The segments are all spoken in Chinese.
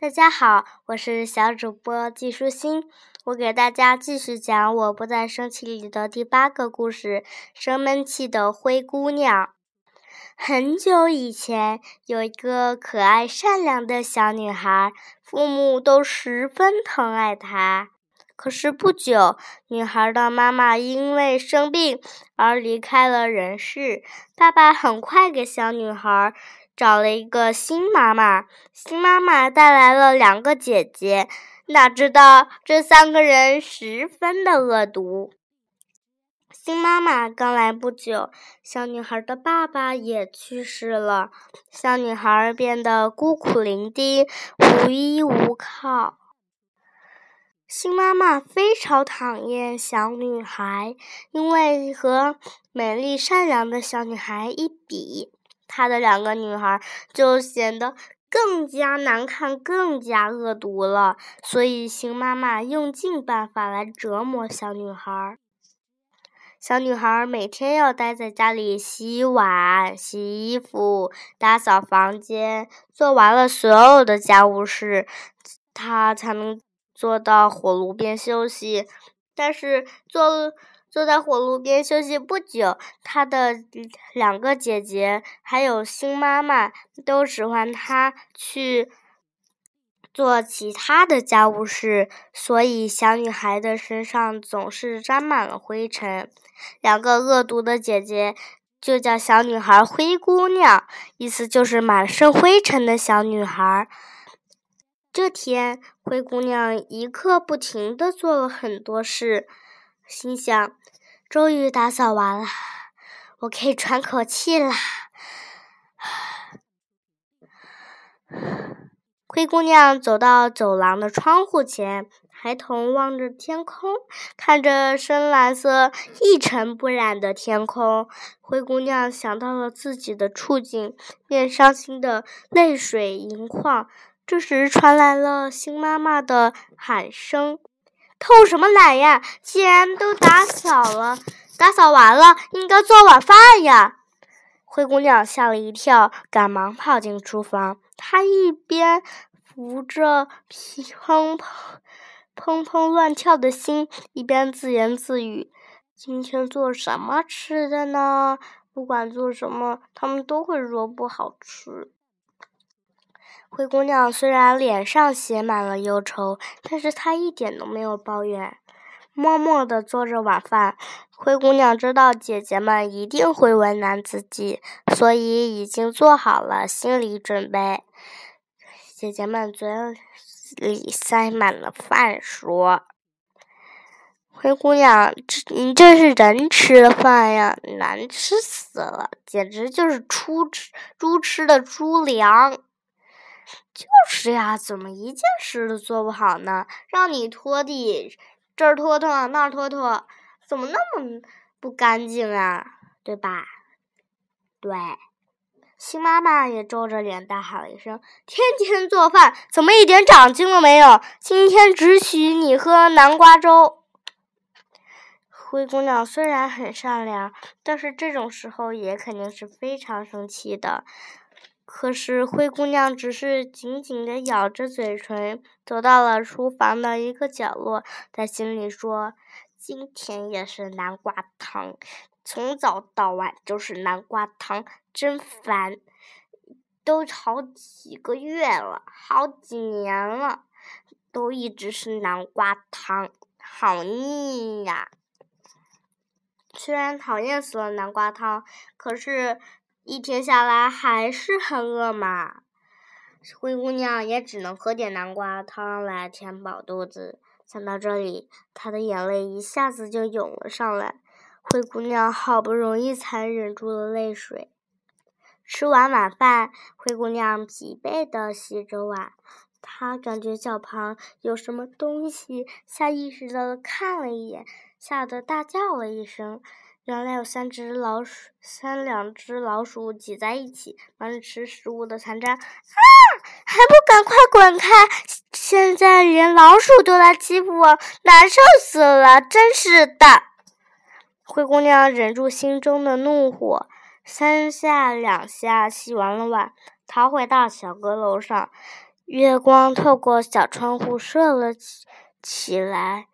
大家好，我是小主播季舒心，我给大家继续讲《我不再生气》里的第八个故事——生闷气的灰姑娘。很久以前，有一个可爱善良的小女孩，父母都十分疼爱她。可是不久，女孩的妈妈因为生病而离开了人世，爸爸很快给小女孩。找了一个新妈妈，新妈妈带来了两个姐姐，哪知道这三个人十分的恶毒。新妈妈刚来不久，小女孩的爸爸也去世了，小女孩变得孤苦伶仃、无依无靠。新妈妈非常讨厌小女孩，因为和美丽善良的小女孩一比。他的两个女孩就显得更加难看、更加恶毒了，所以熊妈妈用尽办法来折磨小女孩。小女孩每天要待在家里洗碗、洗衣服、打扫房间，做完了所有的家务事，她才能坐到火炉边休息。但是做。坐在火炉边休息不久，他的两个姐姐还有新妈妈都使唤他去做其他的家务事，所以小女孩的身上总是沾满了灰尘。两个恶毒的姐姐就叫小女孩“灰姑娘”，意思就是满身灰尘的小女孩。这天，灰姑娘一刻不停地做了很多事。心想，终于打扫完了，我可以喘口气啦。灰姑娘走到走廊的窗户前，抬头望着天空，看着深蓝色、一尘不染的天空。灰姑娘想到了自己的处境，便伤心的泪水盈眶。这时，传来了新妈妈的喊声。偷什么懒呀！既然都打扫了，打扫完了，应该做晚饭呀。灰姑娘吓了一跳，赶忙跑进厨房。她一边扶着砰砰砰砰乱跳的心，一边自言自语：“今天做什么吃的呢？不管做什么，他们都会说不好吃。”灰姑娘虽然脸上写满了忧愁，但是她一点都没有抱怨，默默地做着晚饭。灰姑娘知道姐姐们一定会为难自己，所以已经做好了心理准备。姐姐们嘴里塞满了饭，说：“灰姑娘，这你这是人吃的饭呀，难吃死了，简直就是猪吃猪吃的猪粮。”就是呀，怎么一件事都做不好呢？让你拖地，这儿拖拖，那儿拖拖，怎么那么不干净啊？对吧？对，新妈妈也皱着脸大喊了一声：“天天做饭，怎么一点长进都没有？今天只许你喝南瓜粥。”灰姑娘虽然很善良，但是这种时候也肯定是非常生气的。可是灰姑娘只是紧紧地咬着嘴唇，走到了厨房的一个角落，在心里说：“今天也是南瓜汤，从早到晚就是南瓜汤，真烦！都好几个月了，好几年了，都一直是南瓜汤，好腻呀！虽然讨厌死了南瓜汤，可是……”一天下来还是很饿嘛，灰姑娘也只能喝点南瓜汤来填饱肚子。想到这里，她的眼泪一下子就涌了上来。灰姑娘好不容易才忍住了泪水。吃完晚饭，灰姑娘疲惫地洗着碗，她感觉脚旁有什么东西，下意识地看了一眼，吓得大叫了一声。原来有三只老鼠，三两只老鼠挤在一起，忙着吃食物的残渣。啊！还不赶快滚开！现在连老鼠都来欺负我，难受死了！真是的！灰姑娘忍住心中的怒火，三下两下洗完了碗，逃回到小阁楼上，月光透过小窗户射了起起来，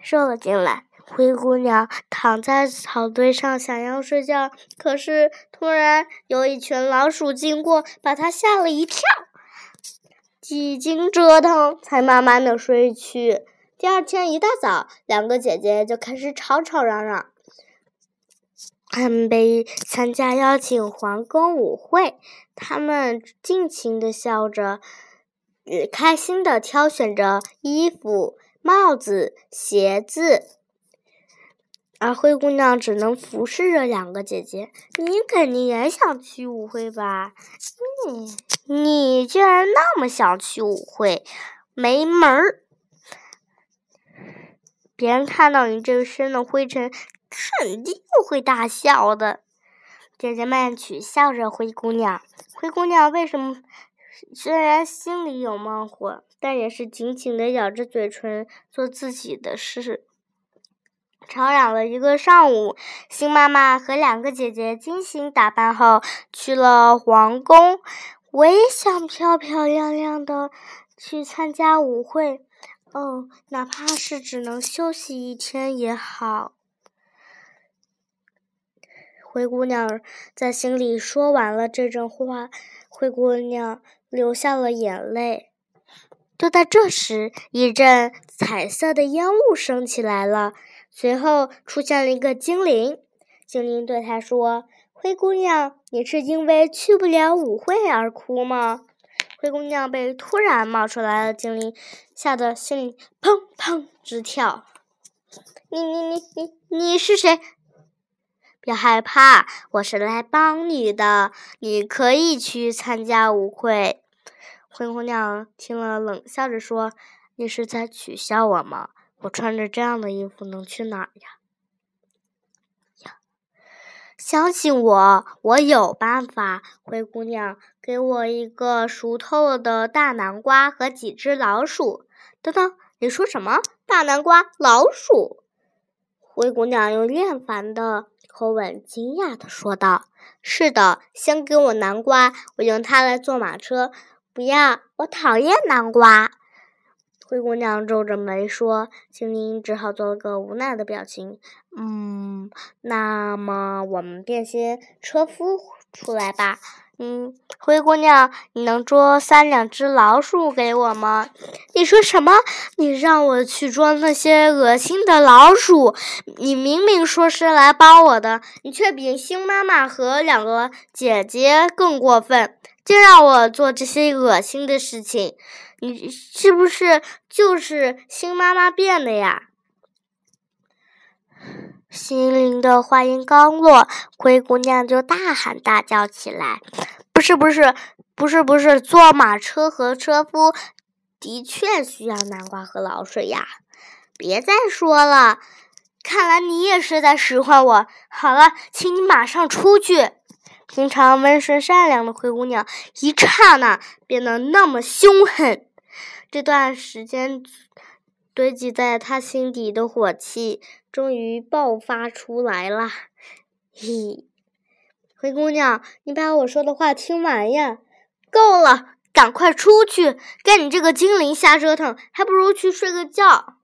射了进来。灰姑娘躺在草堆上，想要睡觉，可是突然有一群老鼠经过，把她吓了一跳。几经折腾，才慢慢的睡去。第二天一大早，两个姐姐就开始吵吵嚷嚷。他们被参加邀请皇宫舞会，他们尽情的笑着，开心的挑选着衣服、帽子、鞋子。而灰姑娘只能服侍着两个姐姐。你肯定也想去舞会吧？你你居然那么想去舞会，没门儿！别人看到你这身的灰尘，肯定会大笑的。姐姐们取笑着灰姑娘。灰姑娘为什么？虽然心里有冒火，但也是紧紧的咬着嘴唇，做自己的事。吵嚷了一个上午，新妈妈和两个姐姐精心打扮后去了皇宫。我也想漂漂亮亮的去参加舞会，哦，哪怕是只能休息一天也好。灰姑娘在心里说完了这阵话，灰姑娘流下了眼泪。就在这时，一阵彩色的烟雾升起来了。随后出现了一个精灵，精灵对她说：“灰姑娘，你是因为去不了舞会而哭吗？”灰姑娘被突然冒出来的精灵吓得心里砰砰直跳。“你你你你你是谁？”“别害怕，我是来帮你的，你可以去参加舞会。”灰姑娘听了，冷笑着说：“你是在取笑我吗？”我穿着这样的衣服能去哪儿呀？相信我，我有办法。灰姑娘，给我一个熟透了的大南瓜和几只老鼠。等等，你说什么？大南瓜、老鼠？灰姑娘用厌烦的口吻惊讶的说道：“是的，先给我南瓜，我用它来坐马车。不要，我讨厌南瓜。”灰姑娘皱着眉说：“精灵只好做了个无奈的表情。嗯，那么我们便先车夫出来吧。嗯，灰姑娘，你能捉三两只老鼠给我吗？你说什么？你让我去捉那些恶心的老鼠？你明明说是来帮我的，你却比星妈妈和两个姐姐更过分，竟让我做这些恶心的事情。”你是不是就是新妈妈变的呀？心灵的话音刚落，灰姑娘就大喊大叫起来：“不是，不是，不是，不是！坐马车和车夫的确需要南瓜和老鼠呀！别再说了，看来你也是在使唤我。好了，请你马上出去。”平常温顺善良的灰姑娘，一刹那变得那么凶狠。这段时间堆积在她心底的火气终于爆发出来了。嘿，灰姑娘，你把我说的话听完呀！够了，赶快出去！跟你这个精灵瞎折腾，还不如去睡个觉。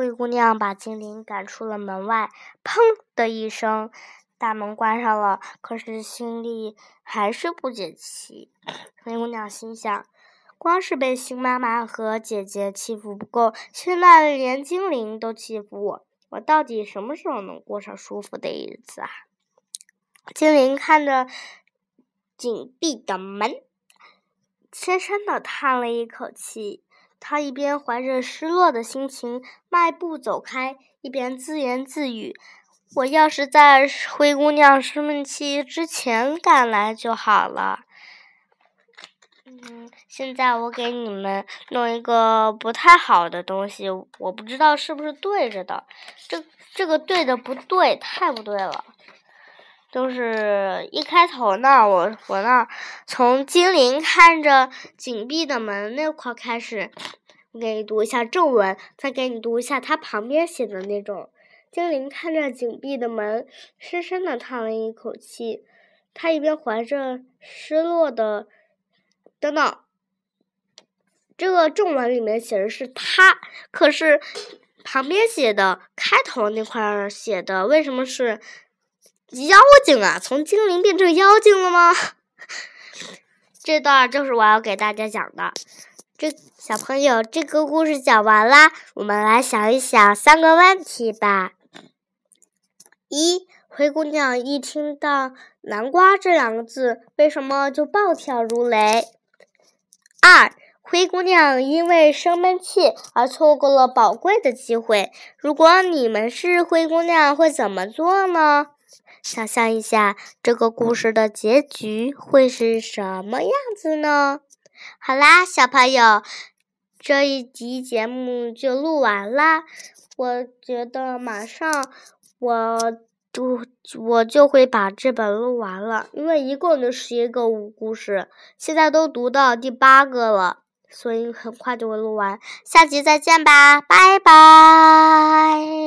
灰姑娘把精灵赶出了门外，砰的一声。大门关上了，可是心里还是不解气。灰姑娘心想：光是被新妈妈和姐姐欺负不够，现在连精灵都欺负我，我到底什么时候能过上舒服的日子啊？精灵看着紧闭的门，深深的叹了一口气。他一边怀着失落的心情迈步走开，一边自言自语。我要是在灰姑娘生气之前赶来就好了。嗯，现在我给你们弄一个不太好的东西，我不知道是不是对着的。这这个对的不对，太不对了。就是一开头呢，我我那从精灵看着紧闭的门那块开始，我给你读一下正文，再给你读一下它旁边写的那种。精灵看着紧闭的门，深深的叹了一口气。他一边怀着失落的，等等。这个正文里面写的是他，可是旁边写的开头那块写的为什么是妖精啊？从精灵变成妖精了吗？这段就是我要给大家讲的。这小朋友，这个故事讲完啦，我们来想一想三个问题吧。一，灰姑娘一听到“南瓜”这两个字，为什么就暴跳如雷？二。灰姑娘因为生闷气而错过了宝贵的机会。如果你们是灰姑娘，会怎么做呢？想象一下，这个故事的结局会是什么样子呢？好啦，小朋友，这一集节目就录完啦。我觉得马上我就我就会把这本录完了，因为一共就十一个故事，现在都读到第八个了。所以很快就会录完，下集再见吧，拜拜。